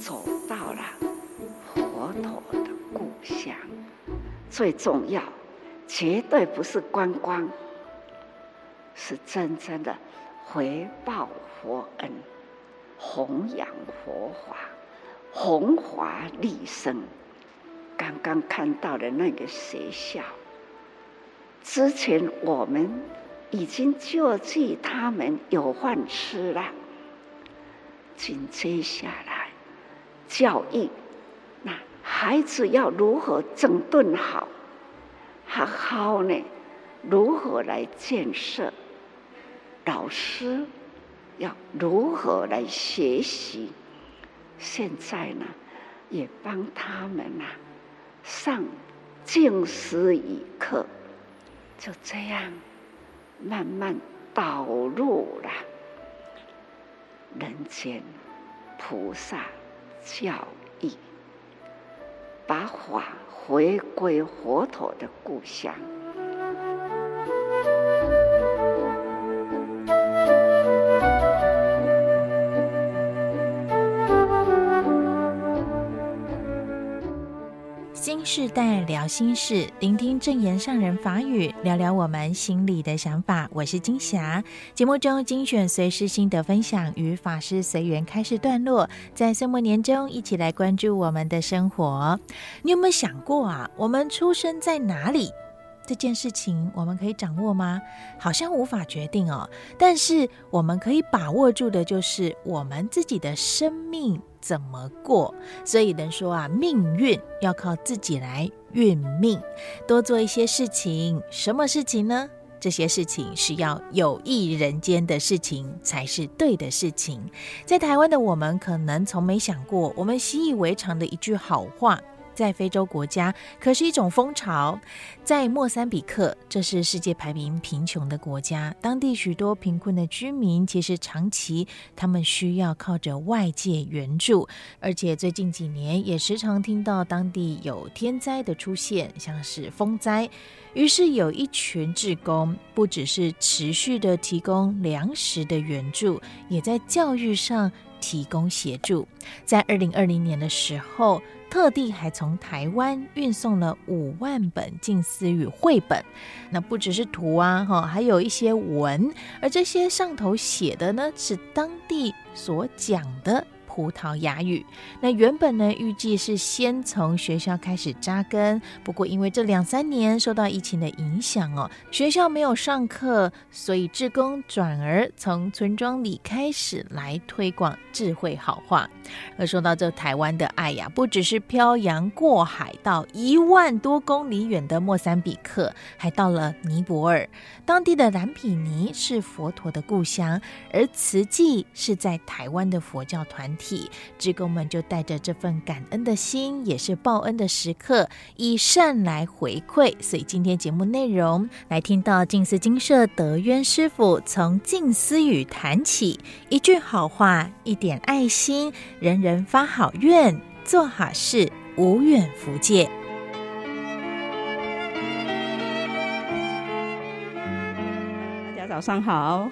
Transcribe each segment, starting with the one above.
走到了佛陀的故乡。最重要，绝对不是观光，是真正的回报佛恩，弘扬佛法，弘法利生。刚刚看到的那个学校，之前我们已经救济他们有饭吃了。紧接下来，教育，那孩子要如何整顿好？好好呢？如何来建设？老师要如何来学习？现在呢，也帮他们呐、上静思语课，就这样慢慢导入了人间菩萨教义，把法回归佛陀的故乡。新世代聊心事，聆听正言上人法语，聊聊我们心里的想法。我是金霞，节目中精选随时心得分享与法师随缘开示段落，在岁末年终一起来关注我们的生活。你有没有想过啊？我们出生在哪里？这件事情我们可以掌握吗？好像无法决定哦。但是我们可以把握住的，就是我们自己的生命怎么过。所以人说啊，命运要靠自己来运命，多做一些事情。什么事情呢？这些事情是要有益人间的事情，才是对的事情。在台湾的我们，可能从没想过，我们习以为常的一句好话。在非洲国家，可是一种风潮。在莫桑比克，这是世界排名贫穷的国家，当地许多贫困的居民，其实长期他们需要靠着外界援助，而且最近几年也时常听到当地有天灾的出现，像是风灾。于是有一群志工，不只是持续的提供粮食的援助，也在教育上提供协助。在二零二零年的时候，特地还从台湾运送了五万本近思语绘本，那不只是图啊，哈，还有一些文，而这些上头写的呢，是当地所讲的。葡萄牙语。那原本呢，预计是先从学校开始扎根，不过因为这两三年受到疫情的影响哦，学校没有上课，所以志工转而从村庄里开始来推广智慧好话。而说到这台湾的爱呀，不只是漂洋过海到一万多公里远的莫桑比克，还到了尼泊尔，当地的蓝毗尼是佛陀的故乡，而慈济是在台湾的佛教团体。志工们就带着这份感恩的心，也是报恩的时刻，以善来回馈。所以今天节目内容来听到静思精舍德渊师父从静思语谈起，一句好话，一点爱心，人人发好愿，做好事，无远弗届。大家早上好。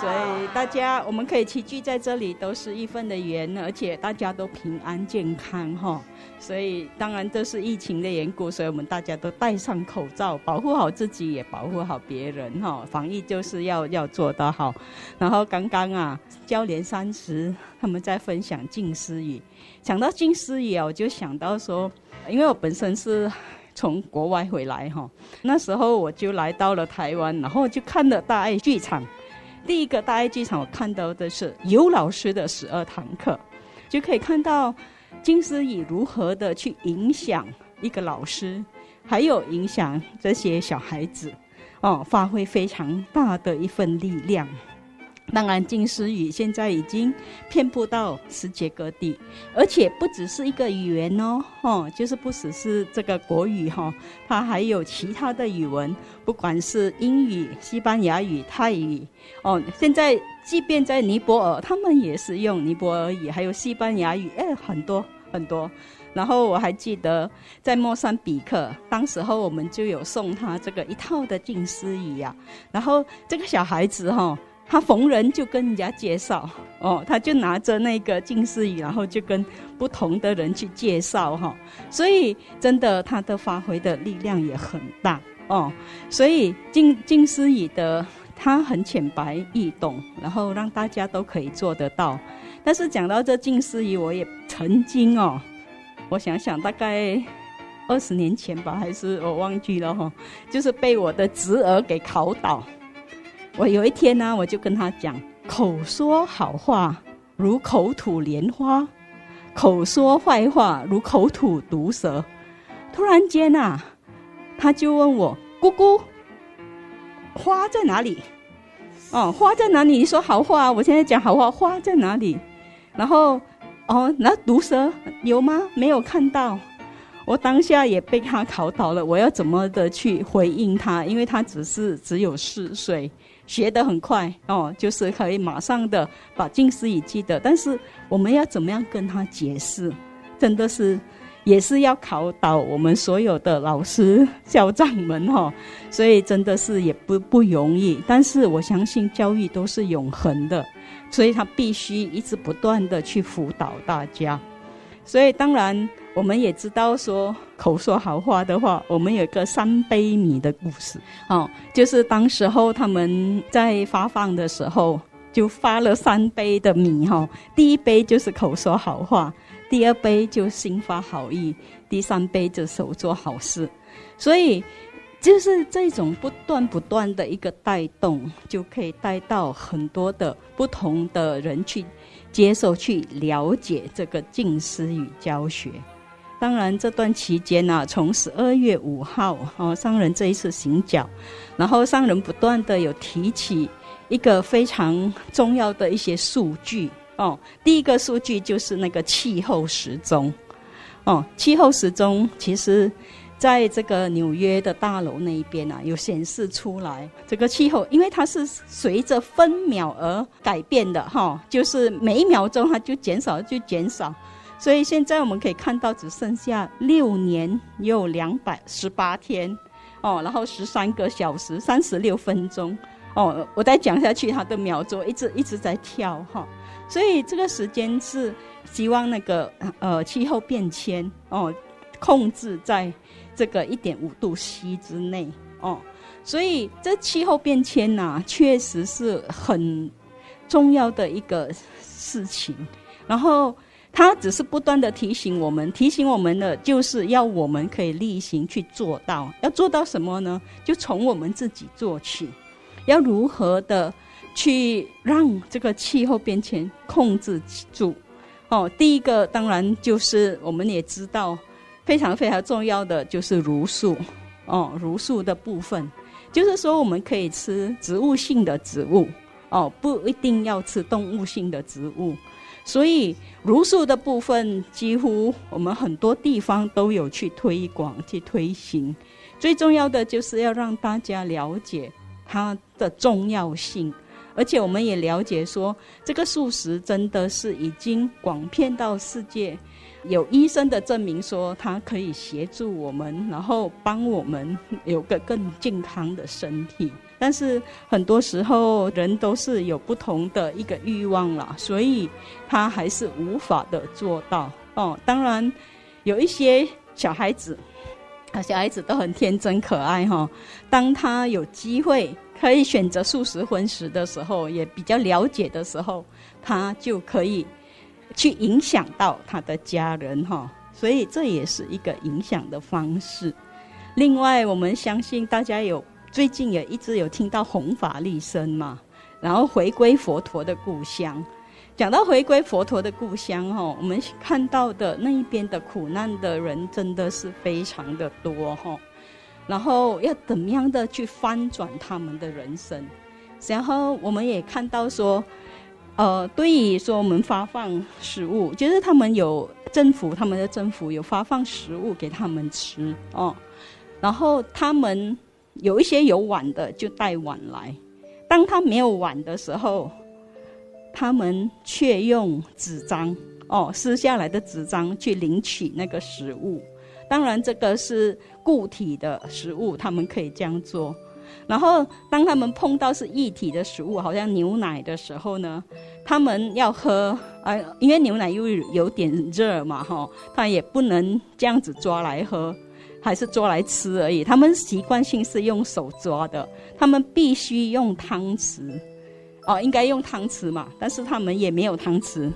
所以大家我们可以齐聚在这里，都是一份的缘，而且大家都平安健康哈。所以当然这是疫情的缘故，所以我们大家都戴上口罩，保护好自己，也保护好别人哈。防疫就是要要做得好。然后刚刚啊，交连三十他们在分享静思语，讲到静思语啊，我就想到说，因为我本身是从国外回来哈，那时候我就来到了台湾，然后就看了大爱剧场。第一个大爱剧场，我看到的是尤老师的十二堂课，就可以看到金思语如何的去影响一个老师，还有影响这些小孩子，哦，发挥非常大的一份力量。当然，静思语现在已经遍布到世界各地，而且不只是一个语言哦，哦，就是不只是这个国语哈，它还有其他的语文，不管是英语、西班牙语、泰语，哦，现在即便在尼泊尔，他们也是用尼泊尔语，还有西班牙语，哎，很多很多。然后我还记得在莫桑比克，当时候我们就有送他这个一套的静思语呀，然后这个小孩子哈。他逢人就跟人家介绍哦，他就拿着那个静思语，然后就跟不同的人去介绍哈，所以真的他的发挥的力量也很大哦。所以静静思语的他很浅白易懂，然后让大家都可以做得到。但是讲到这静思语，我也曾经哦，我想想大概二十年前吧，还是我忘记了哈，就是被我的侄儿给考倒。我有一天呢，我就跟他讲：口说好话如口吐莲花，口说坏话如口吐毒蛇。突然间啊，他就问我：姑姑，花在哪里？哦，花在哪里？你说好话，我现在讲好话，花在哪里？然后，哦，那毒蛇有吗？没有看到。我当下也被他考倒了，我要怎么的去回应他？因为他只是只有四岁。学得很快哦，就是可以马上的把近思语记得，但是我们要怎么样跟他解释？真的是也是要考倒我们所有的老师校长们哈，所以真的是也不不容易。但是我相信教育都是永恒的，所以他必须一直不断的去辅导大家。所以当然。我们也知道说口说好话的话，我们有一个三杯米的故事，哦，就是当时候他们在发放的时候，就发了三杯的米哈，第一杯就是口说好话，第二杯就心发好意，第三杯就手做好事，所以就是这种不断不断的一个带动，就可以带到很多的不同的人去接受、去了解这个静思与教学。当然，这段期间呢、从十二月五号哦，商人这一次行脚，然后商人不断的有提起一个非常重要的一些数据哦。第一个数据就是那个气候时钟哦，气候时钟其实在这个纽约的大楼那一边啊，有显示出来这个气候，因为它是随着分秒而改变的哈、就是每一秒钟它就减少就减少。所以现在我们可以看到，只剩下六年又两百十八天，哦，然后十三个小时三十六分钟，哦，我再讲下去，它的秒钟一直一直在跳哈、所以这个时间是希望那个呃气候变迁哦，控制在这个一点五度 C 之内哦。所以这气候变迁呐、啊，确实是很重要的一个事情，然后。他只是不断的提醒我们，提醒我们的就是要我们可以例行去做到。要做到什么呢？就从我们自己做起。要如何的去让这个气候变迁控制住？哦，第一个当然就是我们也知道，非常非常重要的就是茹素。哦，茹素的部分，就是说我们可以吃植物性的植物。哦，不一定要吃动物性的植物。所以茹素的部分，几乎我们很多地方都有去推广、去推行。最重要的就是要让大家了解它的重要性，而且我们也了解说，这个素食真的是已经广遍到世界。有医生的证明说，它可以协助我们，然后帮我们有个更健康的身体。但是很多时候人都是有不同的一个欲望啦，所以他还是无法的做到哦。当然，有一些小孩子，啊，小孩子都很天真可爱哈。当他有机会可以选择素食荤食的时候，也比较了解的时候，他就可以。去影响到他的家人哈，所以这也是一个影响的方式。另外，我们相信大家有最近也一直有听到弘法利生嘛，然后回归佛陀的故乡。讲到回归佛陀的故乡哈，我们看到的那一边的苦难的人真的是非常的多哈。然后要怎么样的去翻转他们的人生？然后我们也看到说。呃，对于说我们发放食物，就是他们有政府，他们的政府有发放食物给他们吃哦。然后他们有一些有碗的就带碗来，当他没有碗的时候，他们却用纸张哦撕下来的纸张去领取那个食物。当然这个是固体的食物，他们可以这样做。然后当他们碰到是液体的食物，好像牛奶的时候呢，他们要喝啊，因为牛奶又有点热嘛，哈，他也不能这样子抓来喝，还是抓来吃而已。他们习惯性是用手抓的，他们必须用汤匙，哦，应该用汤匙嘛，但是他们也没有汤匙，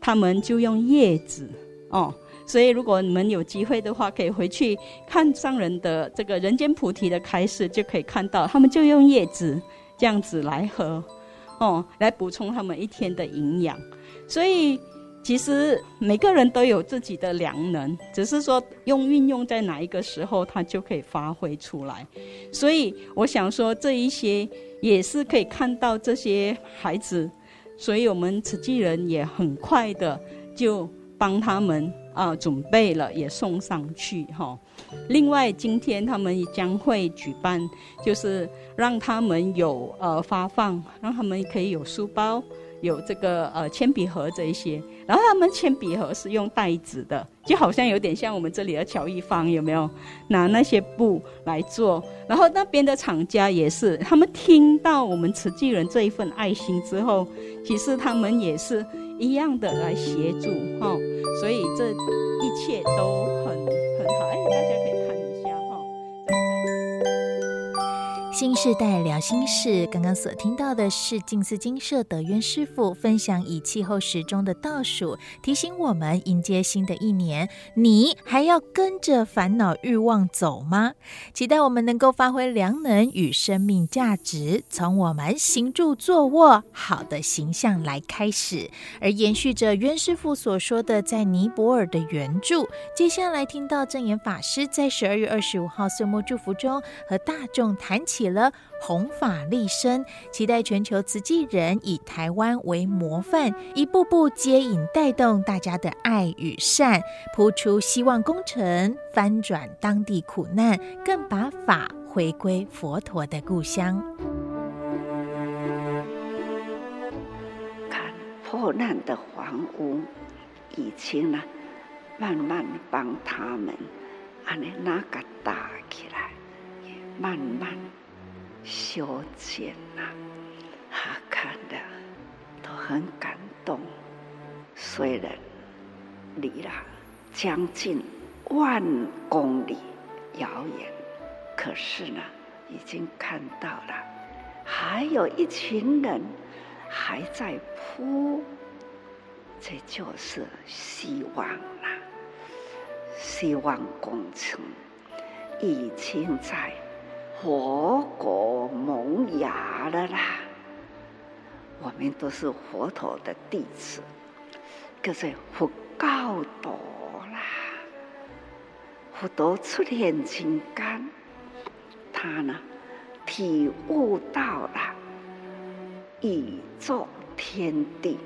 他们就用叶子，哦。所以，如果你们有机会的话，可以回去看上人的这个人间菩提的开示，就可以看到他们就用叶子这样子来喝，哦，来补充他们一天的营养。所以，其实每个人都有自己的良能，只是说用运用在哪一个时候，他就可以发挥出来。所以，我想说这一些也是可以看到这些孩子，所以我们慈济人也很快的就帮他们。啊，准备了也送上去哈。另外，今天他们将会举办，就是让他们有呃发放，让他们可以有书包，有这个呃铅笔盒这一些。然后他们铅笔盒是用袋子的，就好像有点像我们这里的巧艺坊有没有？拿那些布来做。然后那边的厂家也是，他们听到我们慈济人这一份爱心之后，其实他们也是。一样的来协助哈，所以这一切都新时代聊心事，刚刚所听到的是静思精舍德渊师父分享以气候时钟的倒数，提醒我们迎接新的一年，你还要跟着烦恼欲望走吗？期待我们能够发挥良能与生命价值，从我们行住坐卧好的形象来开始，而延续着渊师父所说的在尼泊尔的援助。接下来听到证严法师在十二月二十五号岁末祝福中和大众谈起了弘法利生，期待全球慈济人以台湾为模范，一步步接引带动大家的爱与善，铺出希望工程，翻转当地苦难，更把法回归佛陀的故乡。看破烂的房屋，已经呢，慢慢帮他们，安尼那个搭起来，也慢慢。修剪呐，他看的都很感动。虽然离了将近万公里遥远，可是呢，已经看到了，还有一群人还在铺，这就是希望啦。希望工程已经在。佛果萌芽了啦！我们都是佛陀的弟子，可是佛告多啦，佛陀出现金刚，他呢体悟到了宇宙天地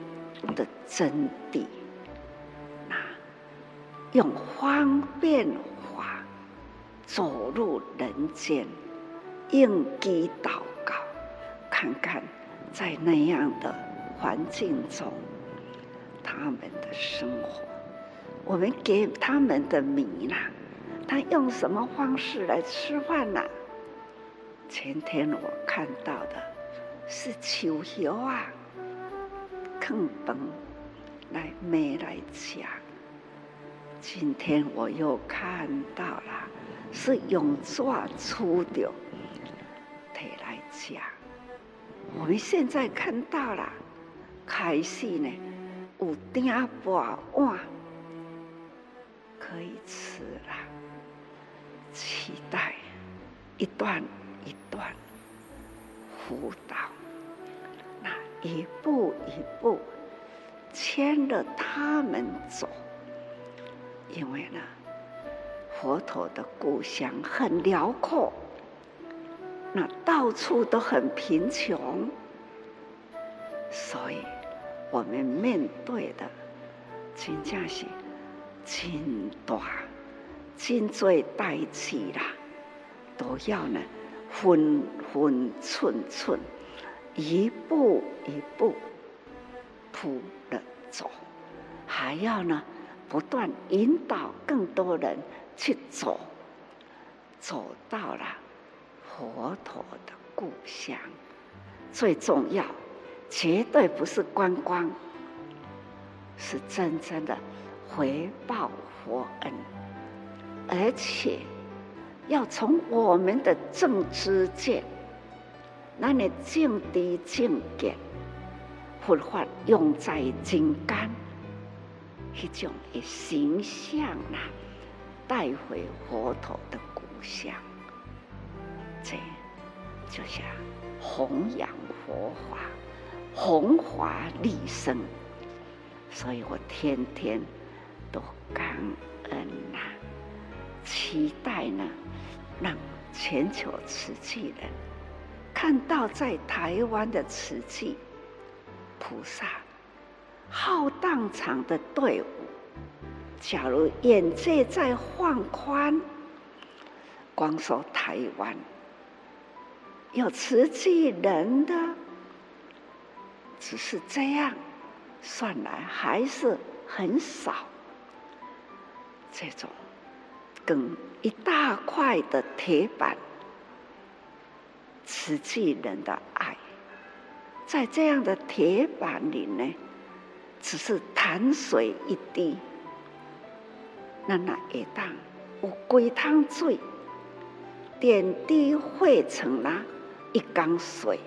的真谛，那用方便法走入人间。应机祷告，看看在那样的环境中，他们的生活，我们给他们的米呢？他用什么方式来吃饭呢？前天我看到的是秋油啊，坑崩来没来讲。今天我又看到了，是用抓粗的。来讲，我们现在看到了，开始呢有鼎钵碗可以吃了，期待一段一段辅导，那一步一步牵着他们走，因为呢，佛陀的故乡很辽阔。那到处都很贫穷，所以我们面对的真正是真大、真最代志啦，都要呢分分寸寸，一步一步铺的走，还要呢不断引导更多人去走，走到了。佛陀的故乡。最重要，绝对不是观光，是真正的回报佛恩，而且要从我们的正知见，那你净地净见，佛法用在金刚，一种的形象啊，带回佛陀的故乡，这就像。弘扬佛法，弘法利生，所以我天天都感恩呐、期待呢，让全球慈济人看到在台湾的慈济菩萨浩荡场的队伍，假如眼界再放宽，光说台湾。有慈济人的，只是这样算来还是很少。这种跟一大块的铁板，慈济人的爱，在这样的铁板里呢，只是潭水一滴，那那一当有几汤水，点滴汇成了。一缸水，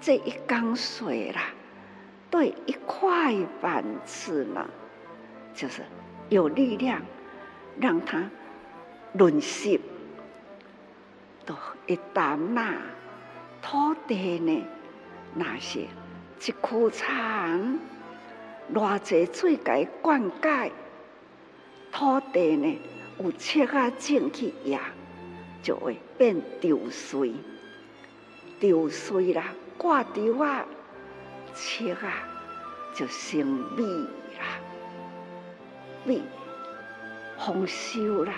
这一缸水啦，对一块板子呢，就是有力量，让它润湿。都一担那土地呢，那些一枯长，偌济水给灌溉，土地呢有切啊进去呀，就会变丢水。丢水啦，挂丢啊，切啊，就成米啦，米丰收啦，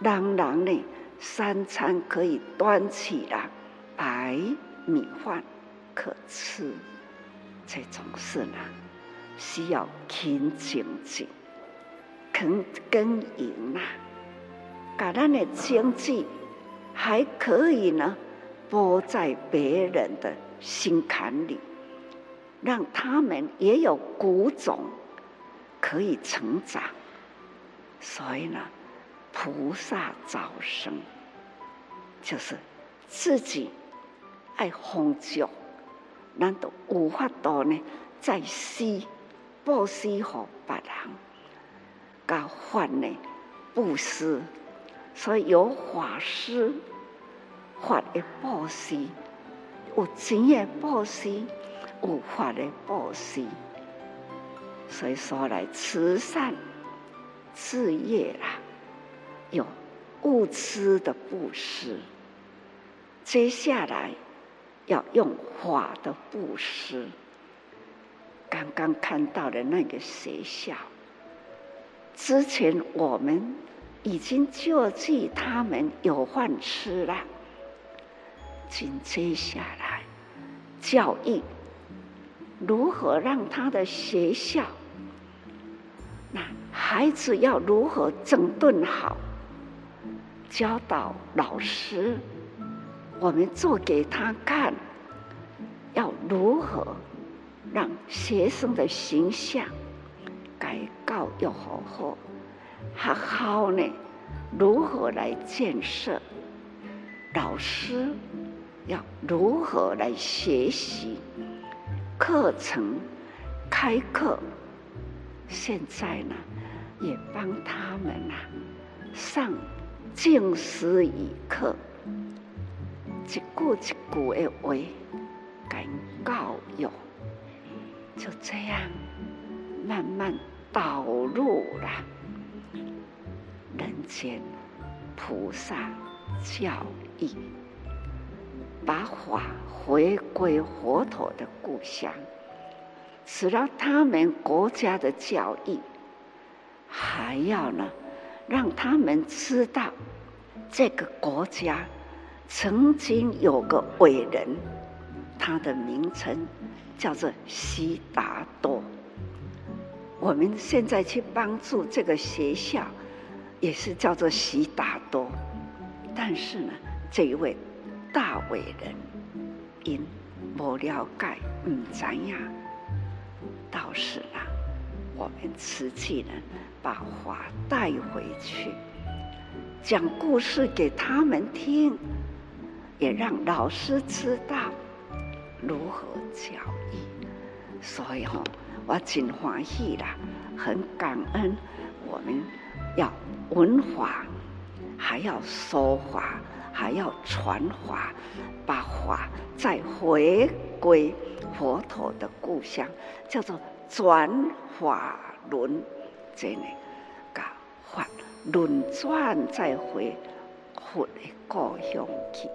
人人呢三餐可以端起啦，白米饭可吃，这种事呢，需要勤精进，肯耕耘呐，把咱的经济还可以呢。播在别人的心坎里，让他们也有谷种可以成长。所以呢，菩萨早生就是自己爱丰足，难道无法度呢？在施布施给别人，搞换呢布施，所以有法师。法的布施，有钱的布施，有法的布施，所以说来慈善事业啦，有物资的布施。接下来要用法的布施。刚刚看到的那个学校，之前我们已经救济他们有饭吃了。紧接下来，教育如何让他的学校，那孩子要如何整顿好？教导老师，我们做给他看，要如何让学生的形象改告要好好，好好呢？如何来建设老师？要如何来学习课程开课？现在呢，也帮他们呐、啊、上静思语课，一句一句的话，给教育，就这样慢慢导入了人间菩萨教义。把法回归佛陀的故乡，使到他们国家的教育，还要呢，让他们知道这个国家曾经有个伟人，他的名称叫做悉达多。我们现在去帮助这个学校，也是叫做悉达多，但是呢。这一位大伟人，因无了解，唔知呀，到时啊，我们瓷器人把花带回去，讲故事给他们听，也让老师知道如何教育。所以吼，我真欢喜啦，很感恩。我们要文化，还要说话，还要传法，把法再回归佛陀的故乡，叫做转法轮，真的，把法轮转再回佛的故乡去。